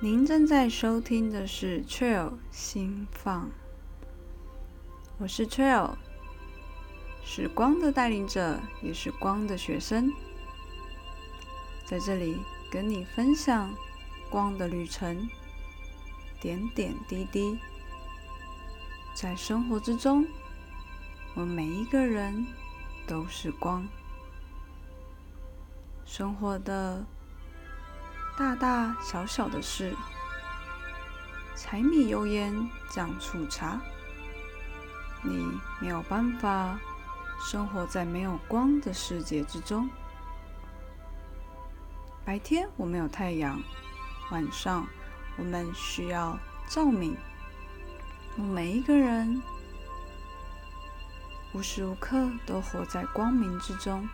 您正在收听的是 Trail 心放，我是 Trail，是光的带领者，也是光的学生，在这里跟你分享光的旅程，点点滴滴，在生活之中，我们每一个人都是光，生活的。大大小小的事，柴米油盐酱醋茶，你没有办法生活在没有光的世界之中。白天我们有太阳，晚上我们需要照明。我们每一个人无时无刻都活在光明之中。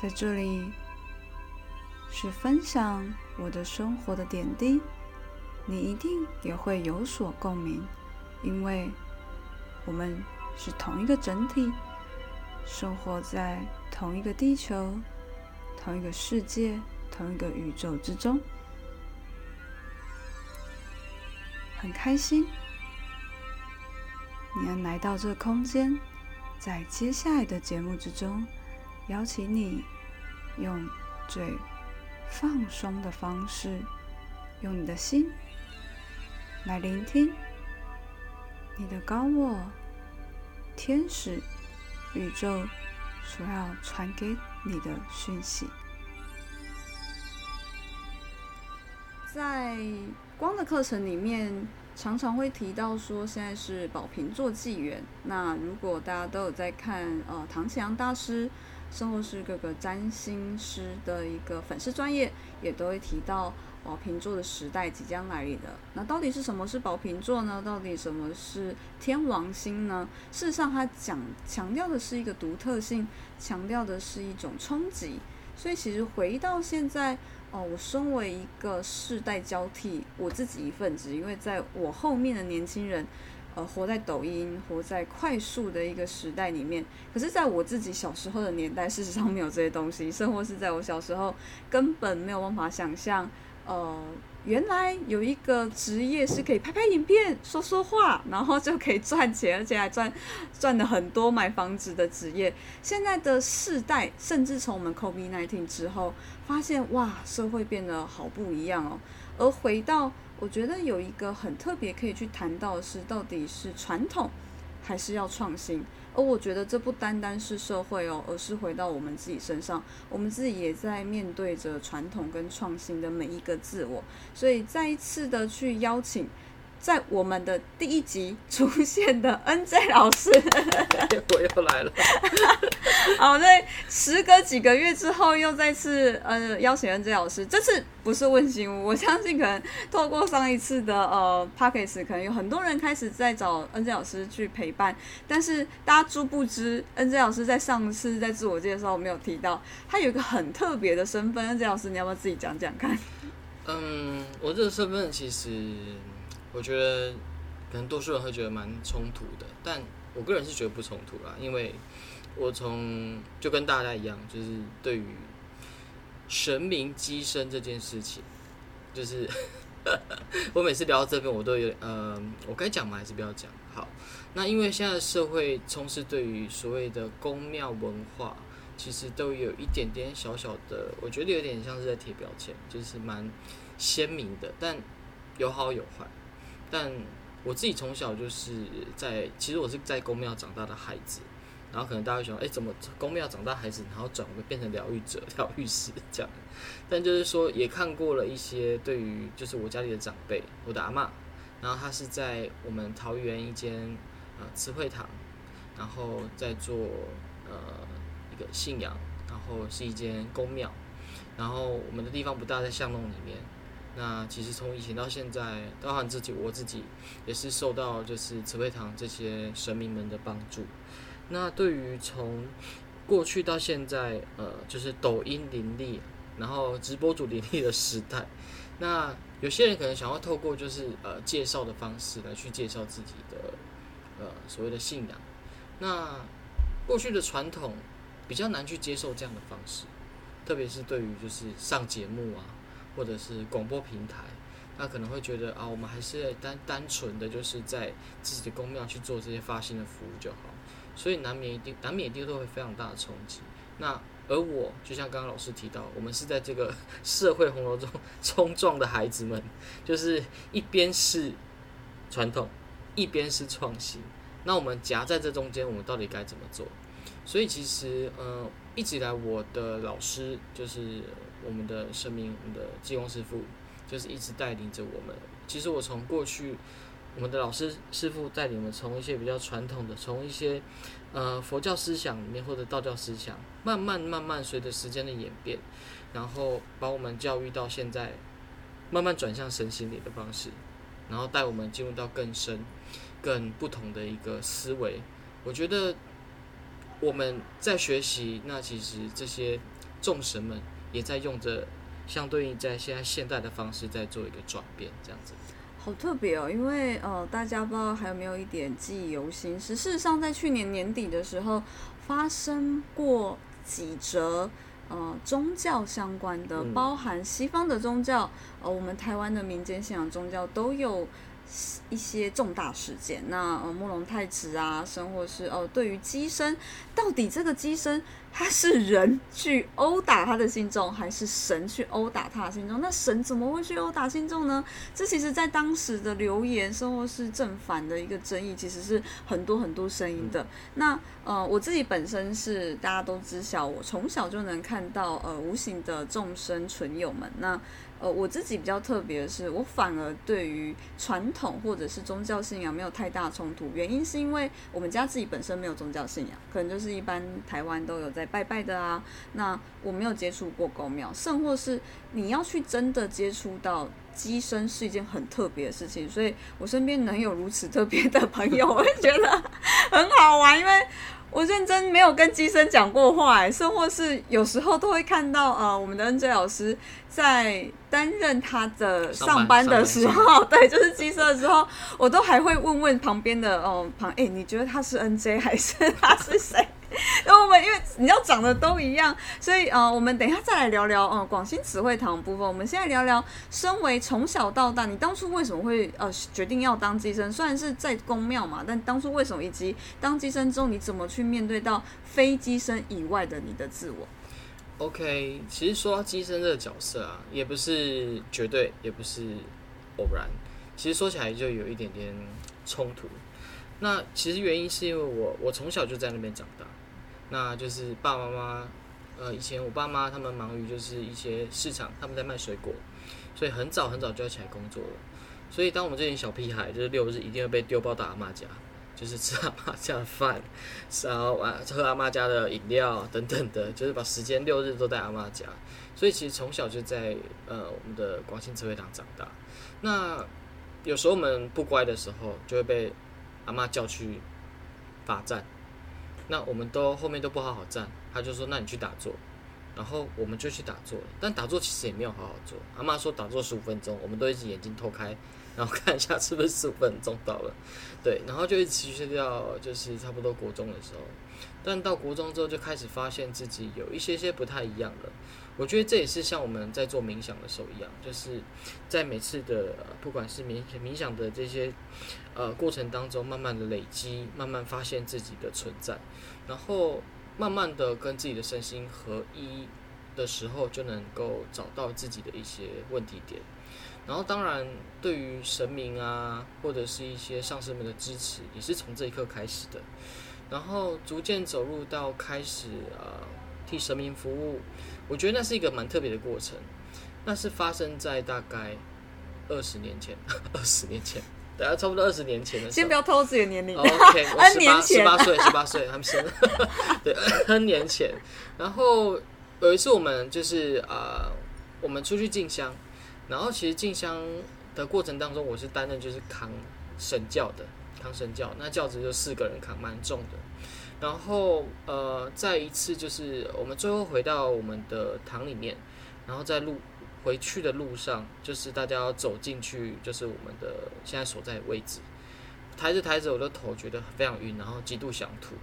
在这里是分享我的生活的点滴，你一定也会有所共鸣，因为我们是同一个整体，生活在同一个地球、同一个世界、同一个宇宙之中，很开心你能来到这空间，在接下来的节目之中。邀请你用最放松的方式，用你的心来聆听你的高我、天使、宇宙所要传给你的讯息。在光的课程里面，常常会提到说，现在是宝瓶座纪元。那如果大家都有在看呃唐启阳大师。身后是各个占星师的一个粉丝专业，也都会提到宝瓶座的时代即将来临的。那到底是什么是宝瓶座呢？到底什么是天王星呢？事实上，它讲强调的是一个独特性，强调的是一种冲击。所以，其实回到现在，哦，我身为一个世代交替，我自己一份子，因为在我后面的年轻人。呃，活在抖音、活在快速的一个时代里面。可是，在我自己小时候的年代，事实上没有这些东西。生活是在我小时候根本没有办法想象。呃，原来有一个职业是可以拍拍影片、说说话，然后就可以赚钱，而且还赚赚的很多，买房子的职业。现在的世代，甚至从我们 COVID nineteen 之后，发现哇，社会变得好不一样哦。而回到我觉得有一个很特别可以去谈到的是，到底是传统还是要创新？而我觉得这不单单是社会哦，而是回到我们自己身上，我们自己也在面对着传统跟创新的每一个自我，所以再一次的去邀请。在我们的第一集出现的 N J 老师，我又来了。好，在时隔几个月之后，又再次呃邀请 N J 老师。这次不是问心屋，我相信可能透过上一次的呃 p o c k e t 可能有很多人开始在找 N J 老师去陪伴。但是大家殊不知，N J 老师在上次在自我介绍没有提到，他有一个很特别的身份。N J 老师，你要不要自己讲讲看？嗯，我这个身份其实。我觉得可能多数人会觉得蛮冲突的，但我个人是觉得不冲突啦，因为我从就跟大家一样，就是对于神明机身这件事情，就是 我每次聊到这边，我都有呃，我该讲吗？还是不要讲？好，那因为现在社会充斥对于所谓的宫庙文化，其实都有一点点小小的，我觉得有点像是在贴标签，就是蛮鲜明的，但有好有坏。但我自己从小就是在，其实我是在公庙长大的孩子，然后可能大家会想，哎，怎么公庙长大孩子，然后转为变成疗愈者、疗愈师这样？但就是说，也看过了一些对于，就是我家里的长辈，我的阿妈，然后他是在我们桃园一间呃慈惠堂，然后在做呃一个信仰，然后是一间公庙，然后我们的地方不大，在巷弄里面。那其实从以前到现在，包含自己我自己，也是受到就是慈惠堂这些神明们的帮助。那对于从过去到现在，呃，就是抖音林立，然后直播主林立的时代，那有些人可能想要透过就是呃介绍的方式来去介绍自己的呃所谓的信仰。那过去的传统比较难去接受这样的方式。特别是对于就是上节目啊，或者是广播平台，他可能会觉得啊，我们还是单单纯的就是在自己的公庙去做这些发心的服务就好，所以难免一定难免一定都会非常大的冲击。那而我就像刚刚老师提到，我们是在这个 社会洪流中 冲撞的孩子们，就是一边是传统，一边是创新。那我们夹在这中间，我们到底该怎么做？所以其实，呃，一直以来我的老师就是我们的生命，我们的济公师傅，就是一直带领着我们。其实我从过去我们的老师师傅带领我们，从一些比较传统的，从一些呃佛教思想里面或者道教思想，慢慢慢慢随着时间的演变，然后把我们教育到现在，慢慢转向神心理的方式，然后带我们进入到更深、更不同的一个思维。我觉得我们在学习，那其实这些众神们也在用着相对应在现在现代的方式在做一个转变，这样子。好特别哦，因为呃，大家不知道还有没有一点记忆犹新？是事实上，在去年年底的时候，发生过几则呃宗教相关的，包含西方的宗教，呃，我们台湾的民间信仰宗教都有一些重大事件。那呃，慕容太子啊，甚或是哦，对于机身，到底这个机身？他是人去殴打他的信众，还是神去殴打他的信众？那神怎么会去殴打信众呢？这其实，在当时的留言，甚或是正反的一个争议，其实是很多很多声音的。那呃，我自己本身是大家都知晓，我从小就能看到呃无形的众生存友们。那呃，我自己比较特别的是，我反而对于传统或者是宗教信仰没有太大冲突。原因是因为我们家自己本身没有宗教信仰，可能就是一般台湾都有在拜拜的啊。那我没有接触过公庙，甚或是你要去真的接触到机身，是一件很特别的事情。所以我身边能有如此特别的朋友，我会觉得很好玩，因为。我认真没有跟机身讲过话，哎，甚或是有时候都会看到，呃，我们的 N J 老师在担任他的上班的时候，对，就是机身的时候，我都还会问问旁边的，哦，旁，哎，你觉得他是 N J 还是他是谁？然后我们因为你要长得都一样，所以呃，我们等一下再来聊聊呃广兴慈惠堂部分。我们现在聊聊，身为从小到大，你当初为什么会呃决定要当机身？虽然是在公庙嘛，但当初为什么？以及当机身之后，你怎么去面对到非机身以外的你的自我？OK，其实说到机身这个角色啊，也不是绝对，也不是偶然。其实说起来就有一点点冲突。那其实原因是因为我我从小就在那边长大。那就是爸爸妈妈，呃，以前我爸妈他们忙于就是一些市场，他们在卖水果，所以很早很早就要起来工作了。所以当我们这群小屁孩，就是六日一定会被丢包到阿妈家，就是吃阿妈家的饭，然后啊喝阿妈家的饮料等等的，就是把时间六日都在阿妈家。所以其实从小就在呃我们的广兴慈惠堂长大。那有时候我们不乖的时候，就会被阿妈叫去罚站。那我们都后面都不好好站，他就说：“那你去打坐。”然后我们就去打坐了。但打坐其实也没有好好做。阿妈说打坐十五分钟，我们都一直眼睛偷开，然后看一下是不是十五分钟到了。对，然后就一直持续到就是差不多国中的时候。但到国中之后，就开始发现自己有一些些不太一样了。我觉得这也是像我们在做冥想的时候一样，就是在每次的不管是冥冥想的这些呃过程当中，慢慢的累积，慢慢发现自己的存在，然后慢慢的跟自己的身心合一的时候，就能够找到自己的一些问题点。然后当然，对于神明啊，或者是一些上师们的支持，也是从这一刻开始的。然后逐渐走入到开始啊替神明服务。我觉得那是一个蛮特别的过程，那是发生在大概二十年前，二十年前，大概差不多二十年前的。先不要透露自己的年龄。OK，我 十八十八岁，十八岁，他们生，对，N 年前。然后有一次我们就是啊，我们出去进香，然后其实进香的过程当中，我是担任就是扛神教的，扛神教，那轿子就四个人扛，蛮重的。然后，呃，再一次就是我们最后回到我们的堂里面，然后在路回去的路上，就是大家要走进去，就是我们的现在所在位置，抬着抬着我的头，觉得非常晕，然后极度想吐，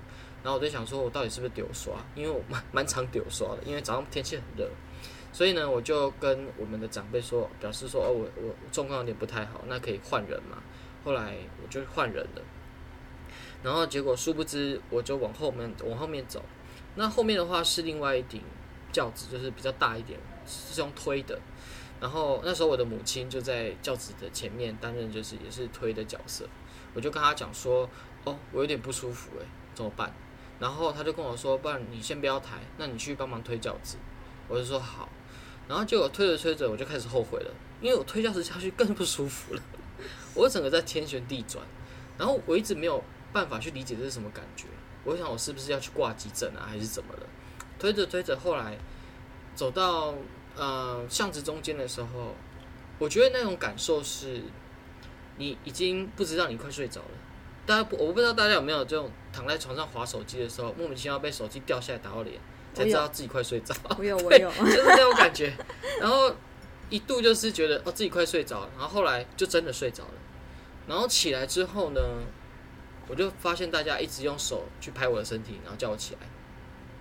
然后我就想说，我到底是不是丢刷？因为我蛮蛮常丢刷的，因为早上天气很热，所以呢，我就跟我们的长辈说，表示说，哦，我我状况有点不太好，那可以换人嘛。后来我就换人了，然后结果殊不知，我就往后面往后面走，那后面的话是另外一顶轿子，就是比较大一点，是用推的。然后那时候我的母亲就在轿子的前面担任，就是也是推的角色。我就跟他讲说，哦，我有点不舒服，诶，怎么办？然后他就跟我说，不然你先不要抬，那你去帮忙推轿子。我就说好。然后结果推着推着，我就开始后悔了，因为我推轿子下去更不舒服了，我整个在天旋地转。然后我一直没有办法去理解这是什么感觉。我想我是不是要去挂急诊啊，还是怎么了？推着推着，后来走到。呃，巷子中间的时候，我觉得那种感受是，你已经不知道你快睡着了。大家不，我不知道大家有没有这种躺在床上划手机的时候，莫名其妙被手机掉下来打到脸，才知道自己快睡着。我有，我有，就是那种感觉。然后一度就是觉得哦自己快睡着了，然后后来就真的睡着了。然后起来之后呢，我就发现大家一直用手去拍我的身体，然后叫我起来。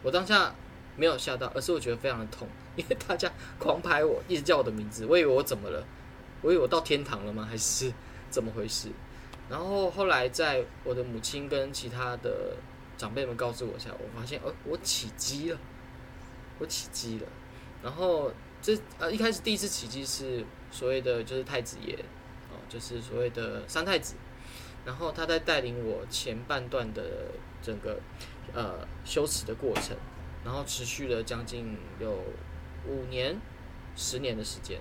我当下没有吓到，而是我觉得非常的痛。因为大家狂拍我，一直叫我的名字，我以为我怎么了？我以为我到天堂了吗？还是怎么回事？然后后来在我的母亲跟其他的长辈们告诉我下，我发现哦，我起鸡了，我起鸡了。然后这呃一开始第一次起鸡是所谓的就是太子爷哦，就是所谓的三太子，然后他在带领我前半段的整个呃修持的过程，然后持续了将近有。五年、十年的时间，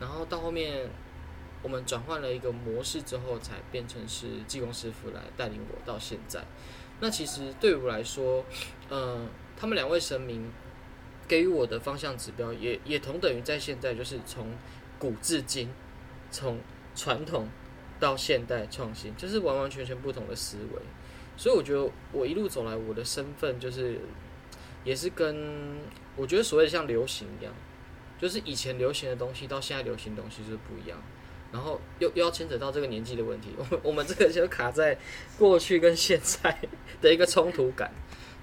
然后到后面，我们转换了一个模式之后，才变成是技工师傅来带领我到现在。那其实对我来说，嗯，他们两位神明给予我的方向指标，也也同等于在现在，就是从古至今，从传统到现代创新，就是完完全全不同的思维。所以我觉得我一路走来，我的身份就是。也是跟我觉得所谓的像流行一样，就是以前流行的东西到现在流行东西就是不一样，然后又又要牵扯到这个年纪的问题，我们我们这个就卡在过去跟现在的一个冲突感，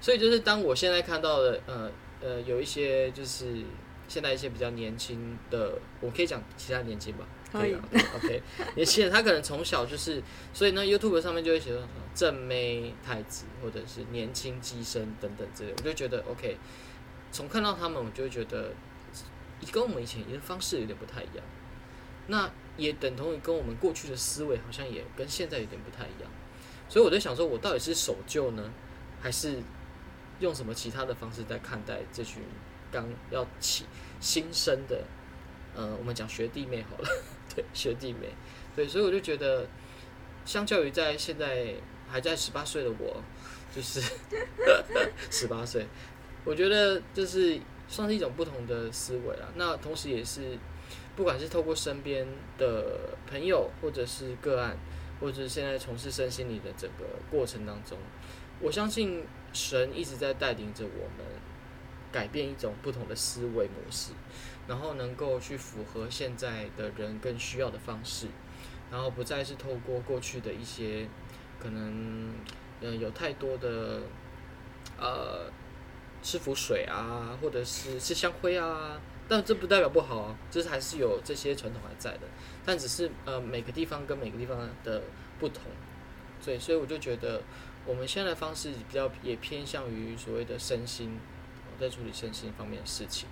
所以就是当我现在看到的呃呃有一些就是现在一些比较年轻的，我可以讲其他年轻吧。可以，OK。年轻人他可能从小就是，所以呢，YouTube 上面就会写说正妹太子或者是年轻机身等等之类，我就觉得 OK。从看到他们，我就会觉得跟我们以前的方式有点不太一样。那也等同于跟我们过去的思维好像也跟现在有点不太一样。所以我在想说，我到底是守旧呢，还是用什么其他的方式在看待这群刚要起新生的？呃，我们讲学弟妹好了。对 学弟妹，对，所以我就觉得，相较于在现在还在十八岁的我，就是 十八岁，我觉得就是算是一种不同的思维了。那同时也是，不管是透过身边的朋友，或者是个案，或者是现在从事身心理的整个过程当中，我相信神一直在带领着我们改变一种不同的思维模式。然后能够去符合现在的人更需要的方式，然后不再是透过过去的一些可能，呃，有太多的呃吃符水啊，或者是吃香灰啊，但这不代表不好啊，就是还是有这些传统还在的，但只是呃每个地方跟每个地方的不同，所以所以我就觉得我们现在的方式比较也偏向于所谓的身心，在处理身心方面的事情。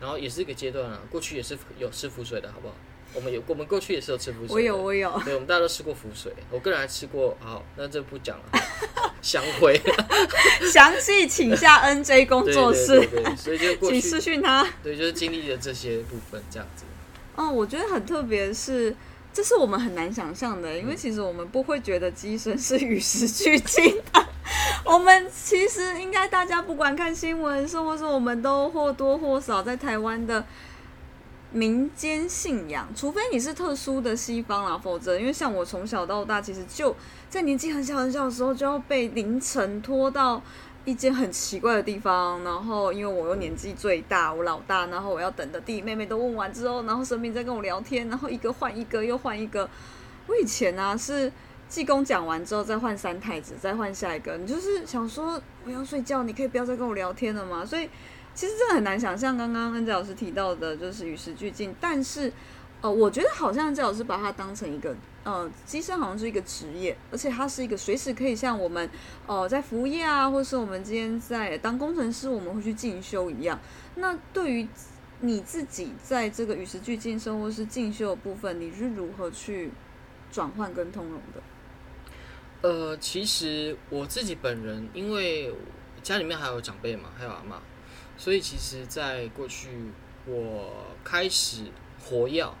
然后也是一个阶段啊，过去也是有吃浮水的，好不好？我们有，我们过去也是有吃浮水。我有，我有。对，我们大家都吃过浮水，我个人还吃过。好，那这不讲了。香灰。详细请下 NJ 工作室。对对对。所以就 过去。请私讯他。对，就是经历了这些部分，这样子。哦，我觉得很特别，是这是我们很难想象的，因为其实我们不会觉得机身是与时俱进的。我们其实应该，大家不管看新闻，甚或是我们都或多或少在台湾的民间信仰，除非你是特殊的西方啦，否则因为像我从小到大，其实就在年纪很小很小的时候，就要被凌晨拖到一间很奇怪的地方，然后因为我又年纪最大，我老大，然后我要等的弟弟妹妹都问完之后，然后神明在跟我聊天，然后一个换一个又换一个。我以前呢是。济公讲完之后再换三太子，再换下一个，你就是想说我要睡觉，你可以不要再跟我聊天了吗？所以其实真的很难想象，刚刚恩泽老师提到的就是与时俱进，但是呃，我觉得好像恩佳老师把它当成一个呃，机身好像是一个职业，而且它是一个随时可以像我们呃在服务业啊，或是我们今天在当工程师，我们会去进修一样。那对于你自己在这个与时俱进生活是进修的部分，你是如何去转换跟通融的？呃，其实我自己本人，因为家里面还有长辈嘛，还有阿妈，所以其实，在过去我开始活药，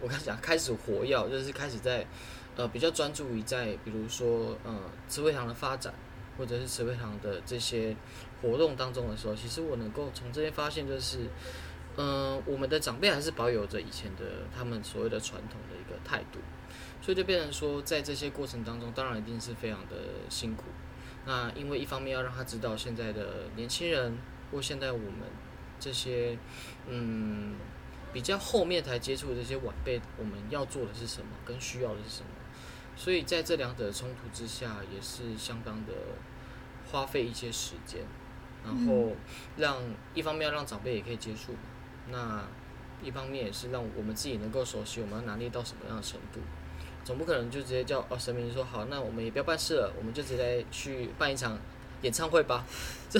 我开始讲开始活药，就是开始在呃比较专注于在比如说呃慈惠堂的发展，或者是慈惠堂的这些活动当中的时候，其实我能够从这边发现，就是。嗯，我们的长辈还是保有着以前的他们所谓的传统的一个态度，所以就变成说，在这些过程当中，当然一定是非常的辛苦。那因为一方面要让他知道现在的年轻人或现在我们这些嗯比较后面才接触的这些晚辈，我们要做的是什么，跟需要的是什么，所以在这两者冲突之下，也是相当的花费一些时间，然后让一方面要让长辈也可以接触。那一方面也是让我们自己能够熟悉，我们要拿捏到什么样的程度，总不可能就直接叫哦神明说好，那我们也不要办事了，我们就直接去办一场演唱会吧，这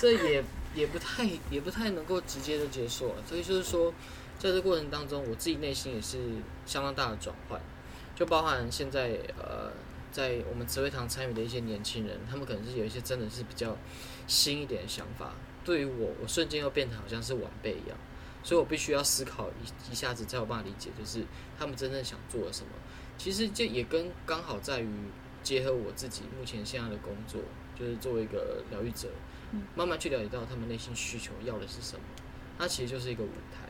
这也也不太也不太能够直接的接受，所以就是说，在这过程当中，我自己内心也是相当大的转换，就包含现在呃在我们紫薇堂参与的一些年轻人，他们可能是有一些真的是比较新一点的想法，对于我，我瞬间又变得好像是晚辈一样。所以我必须要思考一一下子才有办法理解，就是他们真正想做的什么。其实这也跟刚好在于结合我自己目前现在的工作，就是作为一个疗愈者，慢慢去了解到他们内心需求要的是什么。那其实就是一个舞台。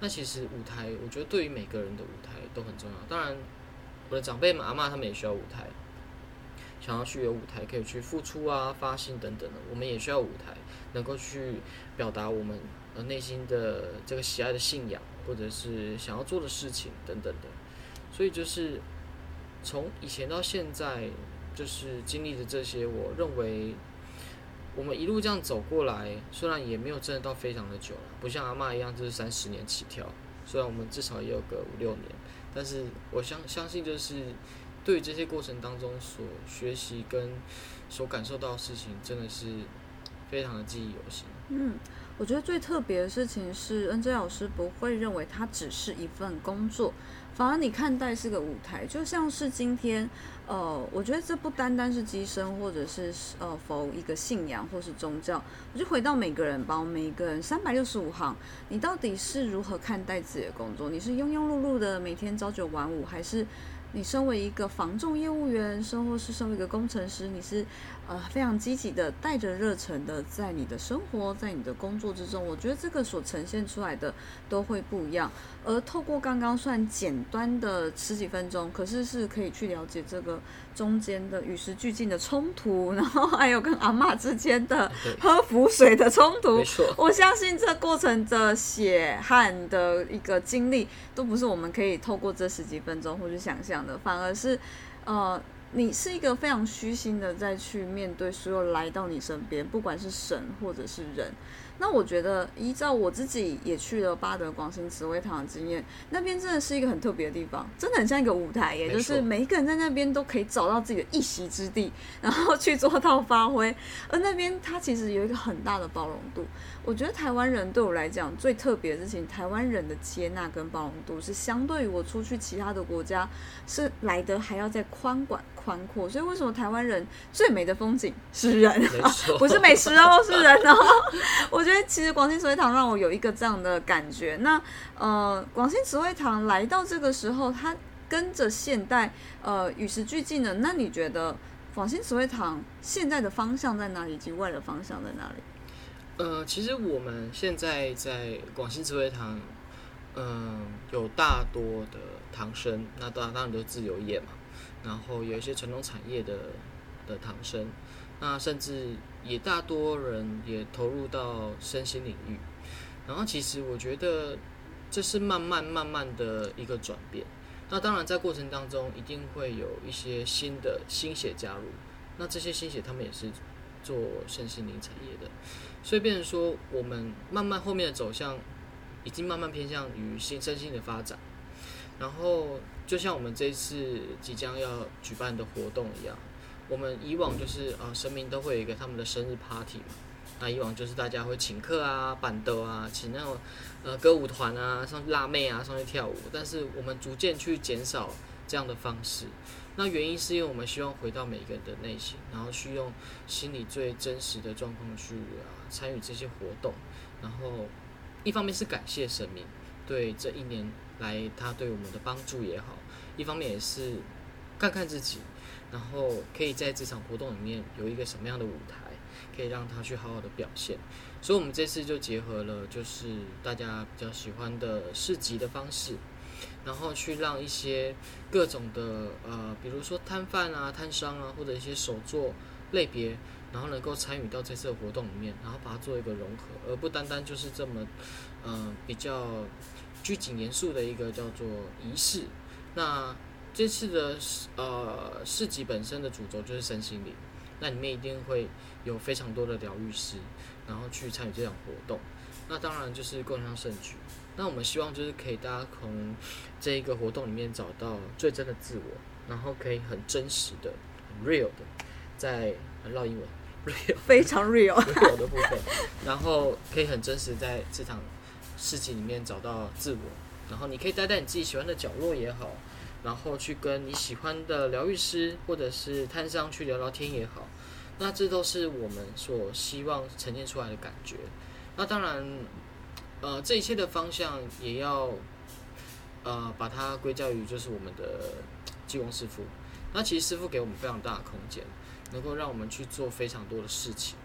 那其实舞台，我觉得对于每个人的舞台都很重要。当然，我的长辈们、阿妈他们也需要舞台，想要去有舞台可以去付出啊、发心等等的。我们也需要舞台，能够去表达我们呃。内心的这个喜爱的信仰，或者是想要做的事情等等的，所以就是从以前到现在，就是经历的这些，我认为我们一路这样走过来，虽然也没有真的到非常的久了，不像阿妈一样就是三十年起跳，虽然我们至少也有个五六年，但是我相相信就是对这些过程当中所学习跟所感受到的事情，真的是非常的记忆犹新。嗯。我觉得最特别的事情是，N J 老师不会认为它只是一份工作，反而你看待是个舞台，就像是今天，呃，我觉得这不单单是机身，或者是呃否一个信仰或是宗教，我就回到每个人吧，每个人三百六十五行，你到底是如何看待自己的工作？你是庸庸碌碌的每天朝九晚五，还是你身为一个防重业务员，甚或是身为一个工程师，你是？呃，非常积极的，带着热忱的，在你的生活，在你的工作之中，我觉得这个所呈现出来的都会不一样。而透过刚刚算简单的十几分钟，可是是可以去了解这个中间的与时俱进的冲突，然后还有跟阿妈之间的 喝符水的冲突。我相信这过程的血汗的一个经历，都不是我们可以透过这十几分钟或者想象的，反而是呃。你是一个非常虚心的，在去面对所有来到你身边，不管是神或者是人。那我觉得，依照我自己也去了巴德广兴慈惠堂的经验，那边真的是一个很特别的地方，真的很像一个舞台，也就是每一个人在那边都可以找到自己的一席之地，然后去做到发挥。而那边它其实有一个很大的包容度。我觉得台湾人对我来讲最特别的事情，台湾人的接纳跟包容度是相对于我出去其他的国家是来的还要再宽广。宽阔，所以为什么台湾人最美的风景是人啊，不是美食哦，是人哦。我觉得其实广兴慈惠堂让我有一个这样的感觉。那呃，广兴慈惠堂来到这个时候，它跟着现代呃与时俱进的。那你觉得广兴慈惠堂现在的方向在哪里？以及未来的方向在哪里？呃，其实我们现在在广兴慈惠堂，嗯，有大多的堂生，那当然当然都自由业嘛。然后有一些传统产业的的唐生，那甚至也大多人也投入到身心领域。然后其实我觉得这是慢慢慢慢的一个转变。那当然在过程当中一定会有一些新的新血加入，那这些新血他们也是做身心灵产业的，所以变成说我们慢慢后面的走向已经慢慢偏向于新身心的发展，然后就像我们这一次即将要举办的活动一样，我们以往就是啊神明都会有一个他们的生日 party 嘛。那以往就是大家会请客啊、板凳啊，请那种呃歌舞团啊、上辣妹啊上去跳舞，但是我们逐渐去减少这样的方式。那原因是因为我们希望回到每一个人的内心，然后去用心里最真实的状况去啊参与这些活动。然后一方面是感谢神明对这一年来他对我们的帮助也好，一方面也是看看自己，然后可以在这场活动里面有一个什么样的舞台。可以让他去好好的表现，所以我们这次就结合了就是大家比较喜欢的市集的方式，然后去让一些各种的呃，比如说摊贩啊、摊商啊，或者一些手作类别，然后能够参与到这次的活动里面，然后把它做一个融合，而不单单就是这么呃比较拘谨严肃的一个叫做仪式。那这次的呃市集本身的主轴就是身心灵。那里面一定会有非常多的疗愈师，然后去参与这场活动。那当然就是共襄盛举。那我们希望就是可以大家从这一个活动里面找到最真的自我，然后可以很真实的、很 real 的，在绕英文 real 非常 real real 的部分，然后可以很真实在这场事情里面找到自我。然后你可以待在你自己喜欢的角落也好。然后去跟你喜欢的疗愈师或者是摊商去聊聊天也好，那这都是我们所希望呈现出来的感觉。那当然，呃，这一切的方向也要呃把它归咎于就是我们的济公师傅。那其实师傅给我们非常大的空间，能够让我们去做非常多的事情。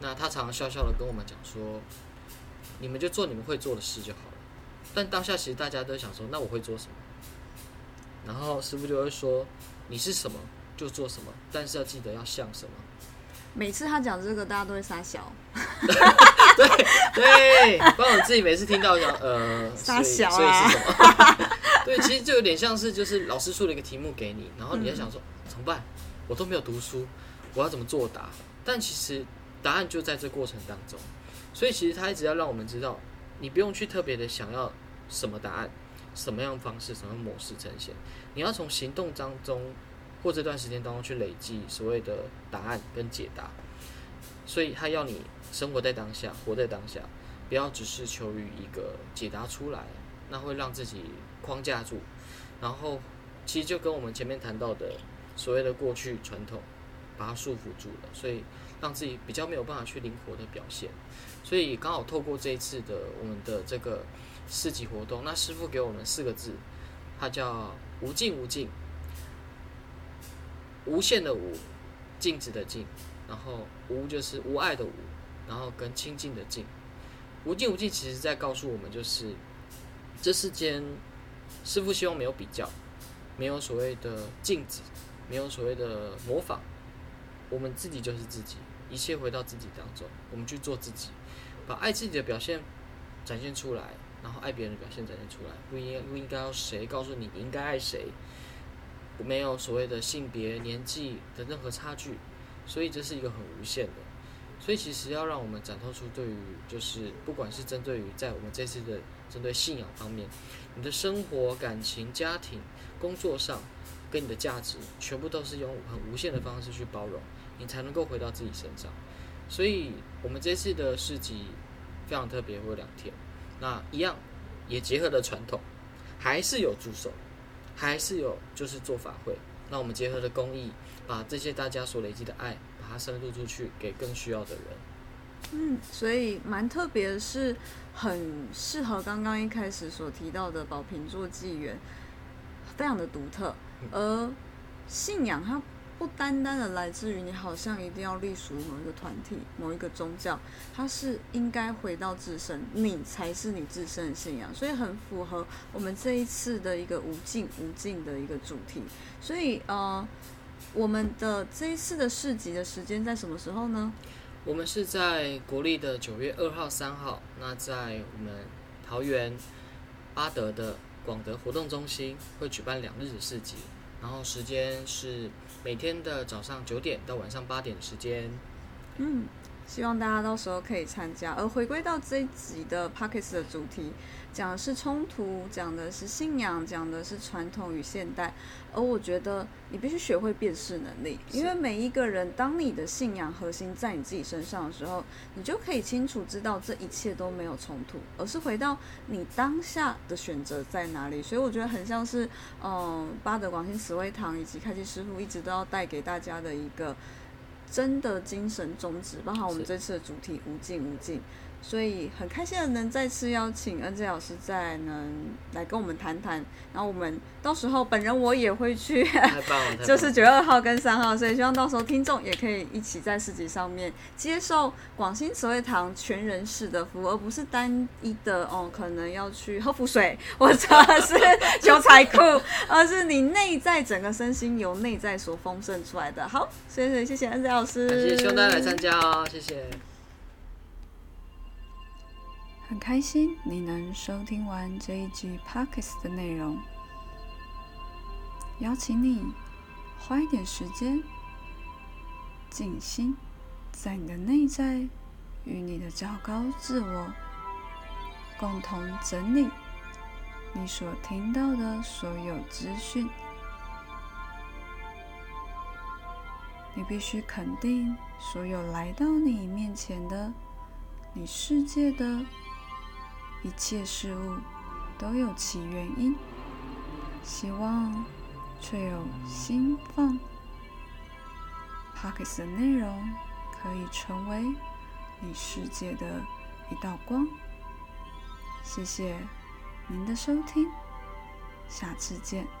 那他常常笑笑的跟我们讲说：“你们就做你们会做的事就好了。”但当下其实大家都想说：“那我会做什么？”然后师傅就会说：“你是什么就做什么，但是要记得要像什么。”每次他讲这个，大家都会傻笑。对 对，包括我自己每次听到讲呃傻笑啊，是什么？对，其实就有点像是就是老师出了一个题目给你，然后你在想说怎么办？我都没有读书，我要怎么作答？但其实答案就在这过程当中，所以其实他一直要让我们知道，你不用去特别的想要什么答案。什么样方式、什么模式呈现？你要从行动当中或这段时间当中去累积所谓的答案跟解答。所以他要你生活在当下，活在当下，不要只是求于一个解答出来，那会让自己框架住。然后其实就跟我们前面谈到的所谓的过去传统，把它束缚住了，所以让自己比较没有办法去灵活的表现。所以刚好透过这一次的我们的这个。四级活动，那师傅给我们四个字，它叫无尽无尽，无限的无，静止的静，然后无就是无爱的无，然后跟清净的净，无尽无尽，其实在告诉我们，就是这世间，师傅希望没有比较，没有所谓的镜子，没有所谓的模仿，我们自己就是自己，一切回到自己当中，我们去做自己，把爱自己的表现展现出来。然后爱别人的表现展现出来，不应不应该要谁告诉你应该爱谁，没有所谓的性别、年纪的任何差距，所以这是一个很无限的。所以其实要让我们展透出对于就是不管是针对于在我们这次的针对信仰方面，你的生活、感情、家庭、工作上跟你的价值，全部都是用很无限的方式去包容，你才能够回到自己身上。所以我们这次的市集非常特别，会有两天。那一样，也结合了传统，还是有助手，还是有就是做法会。那我们结合了公益，把这些大家所累积的爱，把它深入出去，给更需要的人。嗯，所以蛮特别的是，很适合刚刚一开始所提到的宝瓶座纪元，非常的独特。而信仰它。不单单的来自于你好像一定要隶属于某一个团体、某一个宗教，它是应该回到自身，你才是你自身的信仰，所以很符合我们这一次的一个无尽无尽的一个主题。所以呃，我们的这一次的市集的时间在什么时候呢？我们是在国历的九月二号、三号，那在我们桃园巴德的广德活动中心会举办两日的市集，然后时间是每天的早上九点到晚上八点的时间。嗯，希望大家到时候可以参加。而回归到这一集的 p o c k e t 的主题，讲的是冲突，讲的是信仰，讲的是传统与现代。而我觉得你必须学会辨识能力，因为每一个人，当你的信仰核心在你自己身上的时候，你就可以清楚知道这一切都没有冲突，而是回到你当下的选择在哪里。所以我觉得很像是，嗯，巴德广兴慈惠堂以及开基师傅一直都要带给大家的一个。真的精神宗旨，包含我们这次的主题无尽无尽，所以很开心的能再次邀请恩 J 老师再能来跟我们谈谈，然后我们到时候本人我也会去，就是九月二号跟三号，所以希望到时候听众也可以一起在市集上面接受广兴慈惠堂全人式的服务，而不是单一的哦，可能要去喝福水或者是求财库，而是你内在整个身心由内在所丰盛出来的。好，谢谢谢谢恩 J 老师，谢谢希望大家来参加哦，谢谢。很开心你能收听完这一集 Pockets 的内容，邀请你花一点时间静心，在你的内在与你的较高自我共同整理你所听到的所有资讯。你必须肯定所有来到你面前的你世界的。一切事物都有其原因，希望却有心放。p o c k e t 的内容可以成为你世界的一道光。谢谢您的收听，下次见。